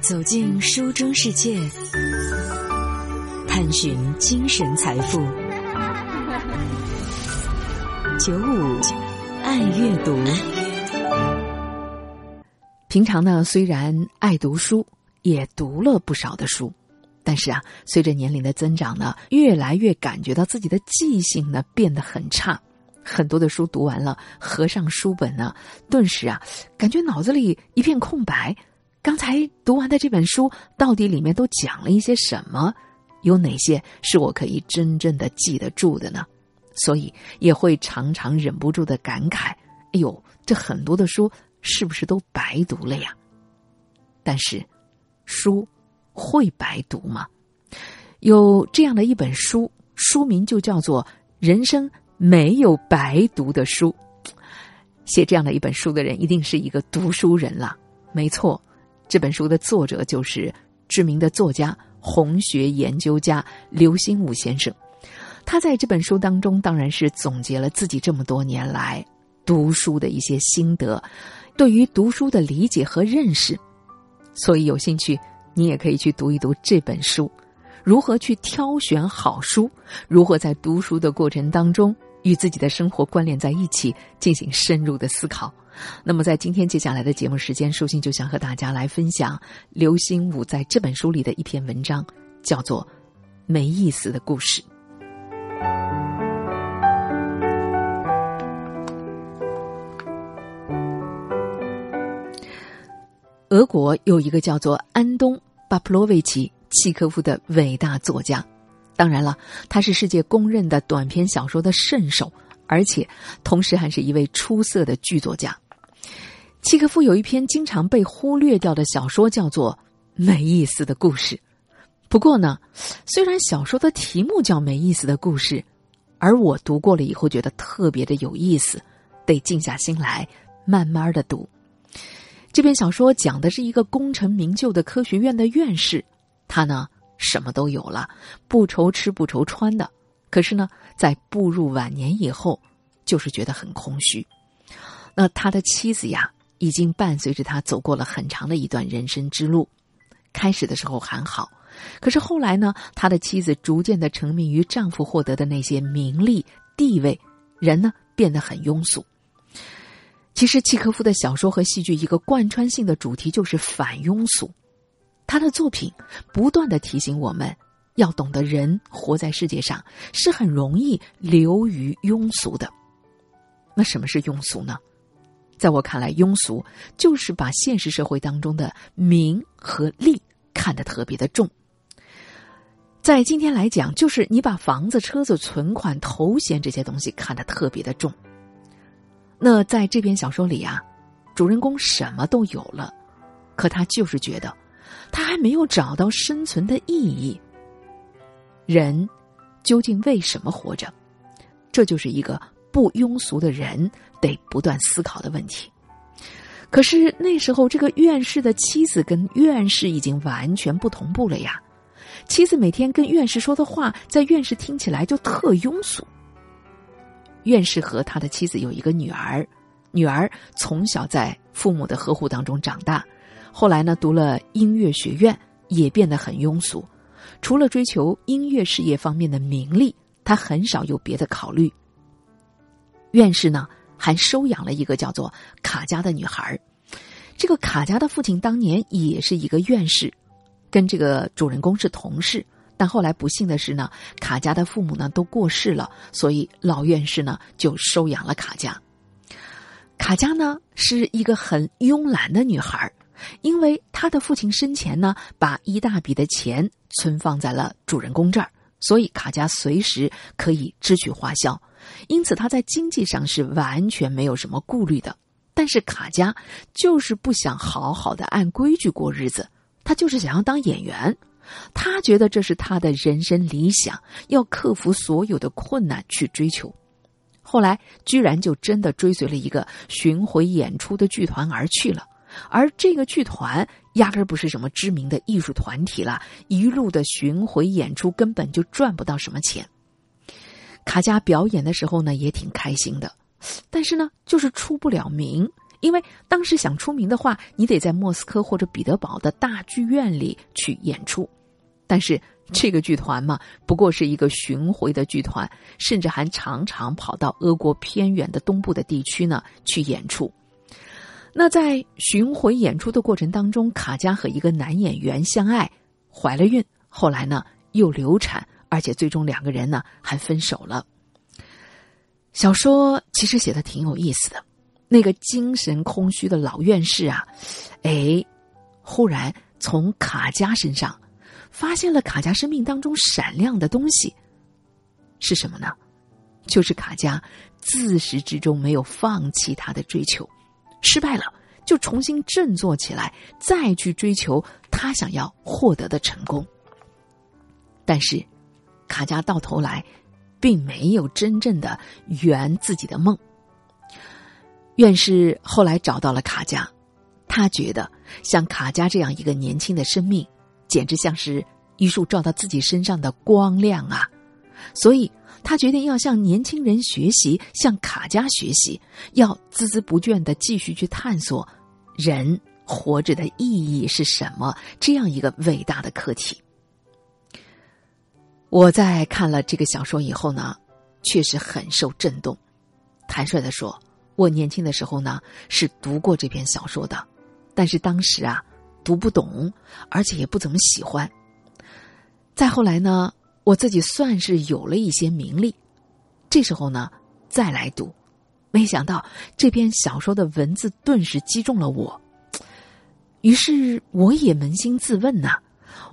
走进书中世界，探寻精神财富。九五爱阅读。平常呢，虽然爱读书，也读了不少的书，但是啊，随着年龄的增长呢，越来越感觉到自己的记性呢变得很差。很多的书读完了，合上书本呢，顿时啊，感觉脑子里一片空白。刚才读完的这本书，到底里面都讲了一些什么？有哪些是我可以真正的记得住的呢？所以也会常常忍不住的感慨：“哎呦，这很多的书是不是都白读了呀？”但是，书会白读吗？有这样的一本书，书名就叫做《人生没有白读的书》。写这样的一本书的人，一定是一个读书人了。没错。这本书的作者就是知名的作家、红学研究家刘心武先生。他在这本书当中，当然是总结了自己这么多年来读书的一些心得，对于读书的理解和认识。所以有兴趣，你也可以去读一读这本书，如何去挑选好书，如何在读书的过程当中与自己的生活关联在一起，进行深入的思考。那么，在今天接下来的节目时间，舒心就想和大家来分享刘心武在这本书里的一篇文章，叫做《没意思的故事》。俄国有一个叫做安东·巴普洛维奇·契科夫的伟大作家，当然了，他是世界公认的短篇小说的圣手，而且同时还是一位出色的剧作家。契诃夫有一篇经常被忽略掉的小说，叫做《没意思的故事》。不过呢，虽然小说的题目叫《没意思的故事》，而我读过了以后觉得特别的有意思，得静下心来慢慢的读。这篇小说讲的是一个功成名就的科学院的院士，他呢什么都有了，不愁吃不愁穿的。可是呢，在步入晚年以后，就是觉得很空虚。那他的妻子呀。已经伴随着他走过了很长的一段人生之路。开始的时候还好，可是后来呢？他的妻子逐渐的沉迷于丈夫获得的那些名利地位，人呢变得很庸俗。其实契科夫的小说和戏剧一个贯穿性的主题就是反庸俗。他的作品不断的提醒我们要懂得，人活在世界上是很容易流于庸俗的。那什么是庸俗呢？在我看来，庸俗就是把现实社会当中的名和利看得特别的重。在今天来讲，就是你把房子、车子、存款、头衔这些东西看得特别的重。那在这篇小说里啊，主人公什么都有了，可他就是觉得他还没有找到生存的意义。人究竟为什么活着？这就是一个。不庸俗的人得不断思考的问题。可是那时候，这个院士的妻子跟院士已经完全不同步了呀。妻子每天跟院士说的话，在院士听起来就特庸俗。院士和他的妻子有一个女儿，女儿从小在父母的呵护当中长大，后来呢读了音乐学院，也变得很庸俗。除了追求音乐事业方面的名利，他很少有别的考虑。院士呢，还收养了一个叫做卡佳的女孩这个卡佳的父亲当年也是一个院士，跟这个主人公是同事。但后来不幸的是呢，卡佳的父母呢都过世了，所以老院士呢就收养了卡佳。卡佳呢是一个很慵懒的女孩因为他的父亲生前呢把一大笔的钱存放在了主人公这儿，所以卡佳随时可以支取花销。因此，他在经济上是完全没有什么顾虑的。但是卡佳就是不想好好的按规矩过日子，他就是想要当演员。他觉得这是他的人生理想，要克服所有的困难去追求。后来，居然就真的追随了一个巡回演出的剧团而去了。而这个剧团压根儿不是什么知名的艺术团体了，一路的巡回演出根本就赚不到什么钱。卡佳表演的时候呢，也挺开心的，但是呢，就是出不了名，因为当时想出名的话，你得在莫斯科或者彼得堡的大剧院里去演出。但是这个剧团嘛，不过是一个巡回的剧团，甚至还常常跑到俄国偏远的东部的地区呢去演出。那在巡回演出的过程当中，卡佳和一个男演员相爱，怀了孕，后来呢又流产，而且最终两个人呢还分手了。小说其实写的挺有意思的，那个精神空虚的老院士啊，哎，忽然从卡佳身上。发现了卡佳生命当中闪亮的东西，是什么呢？就是卡佳自始至终没有放弃他的追求，失败了就重新振作起来，再去追求他想要获得的成功。但是，卡佳到头来并没有真正的圆自己的梦。院士后来找到了卡佳，他觉得像卡佳这样一个年轻的生命。简直像是一束照到自己身上的光亮啊！所以他决定要向年轻人学习，向卡加学习，要孜孜不倦的继续去探索人活着的意义是什么这样一个伟大的课题。我在看了这个小说以后呢，确实很受震动。坦率的说，我年轻的时候呢是读过这篇小说的，但是当时啊。读不懂，而且也不怎么喜欢。再后来呢，我自己算是有了一些名利，这时候呢，再来读，没想到这篇小说的文字顿时击中了我。于是我也扪心自问呐：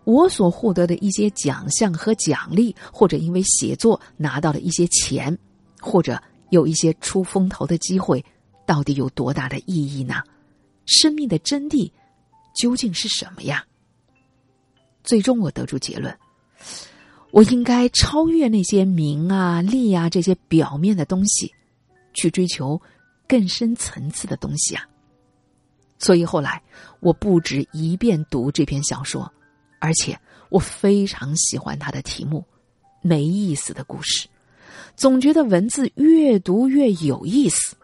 我所获得的一些奖项和奖励，或者因为写作拿到了一些钱，或者有一些出风头的机会，到底有多大的意义呢？生命的真谛。究竟是什么呀？最终我得出结论：我应该超越那些名啊、利啊这些表面的东西，去追求更深层次的东西啊。所以后来我不止一遍读这篇小说，而且我非常喜欢它的题目——没意思的故事，总觉得文字越读越有意思。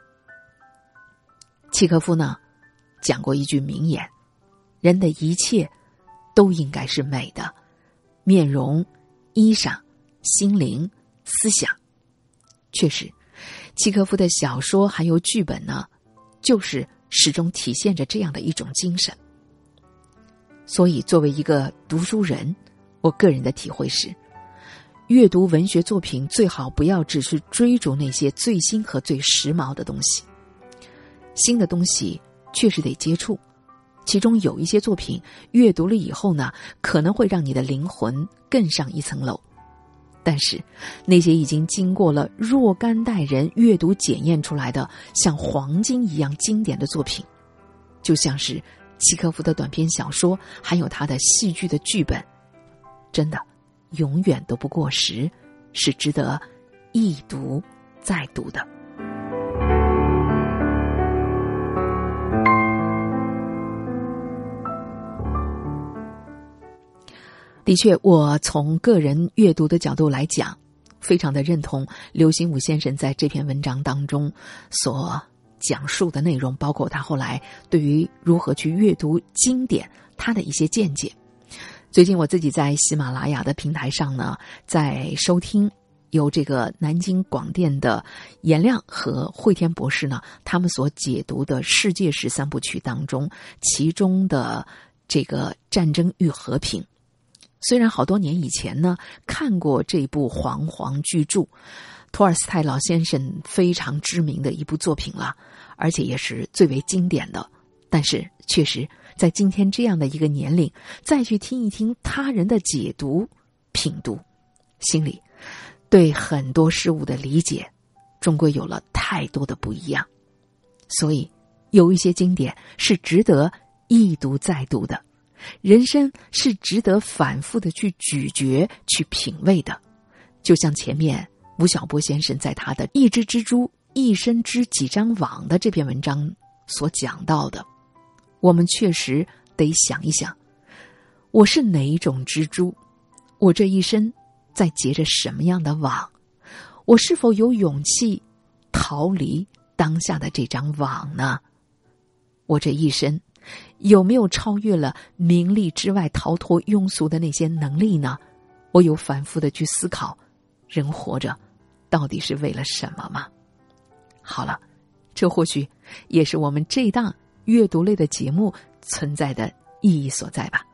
契诃夫呢，讲过一句名言。人的一切都应该是美的，面容、衣裳、心灵、思想。确实，契诃夫的小说还有剧本呢，就是始终体现着这样的一种精神。所以，作为一个读书人，我个人的体会是：阅读文学作品最好不要只是追逐那些最新和最时髦的东西，新的东西确实得接触。其中有一些作品，阅读了以后呢，可能会让你的灵魂更上一层楼。但是，那些已经经过了若干代人阅读检验出来的像黄金一样经典的作品，就像是契诃夫的短篇小说，还有他的戏剧的剧本，真的永远都不过时，是值得一读再读的。的确，我从个人阅读的角度来讲，非常的认同刘心武先生在这篇文章当中所讲述的内容，包括他后来对于如何去阅读经典他的一些见解。最近我自己在喜马拉雅的平台上呢，在收听由这个南京广电的颜亮和惠天博士呢他们所解读的世界史三部曲当中，其中的这个战争与和平。虽然好多年以前呢看过这部煌煌巨著，托尔斯泰老先生非常知名的一部作品了，而且也是最为经典的。但是，确实在今天这样的一个年龄，再去听一听他人的解读、品读，心里对很多事物的理解，终归有了太多的不一样。所以，有一些经典是值得一读再读的。人生是值得反复的去咀嚼、去品味的，就像前面吴晓波先生在他的《一只蜘蛛一生织几张网》的这篇文章所讲到的，我们确实得想一想：我是哪一种蜘蛛？我这一生在结着什么样的网？我是否有勇气逃离当下的这张网呢？我这一生有没有超越了名利之外逃脱庸俗的那些能力呢？我有反复的去思考，人活着到底是为了什么吗？好了，这或许也是我们这档阅读类的节目存在的意义所在吧。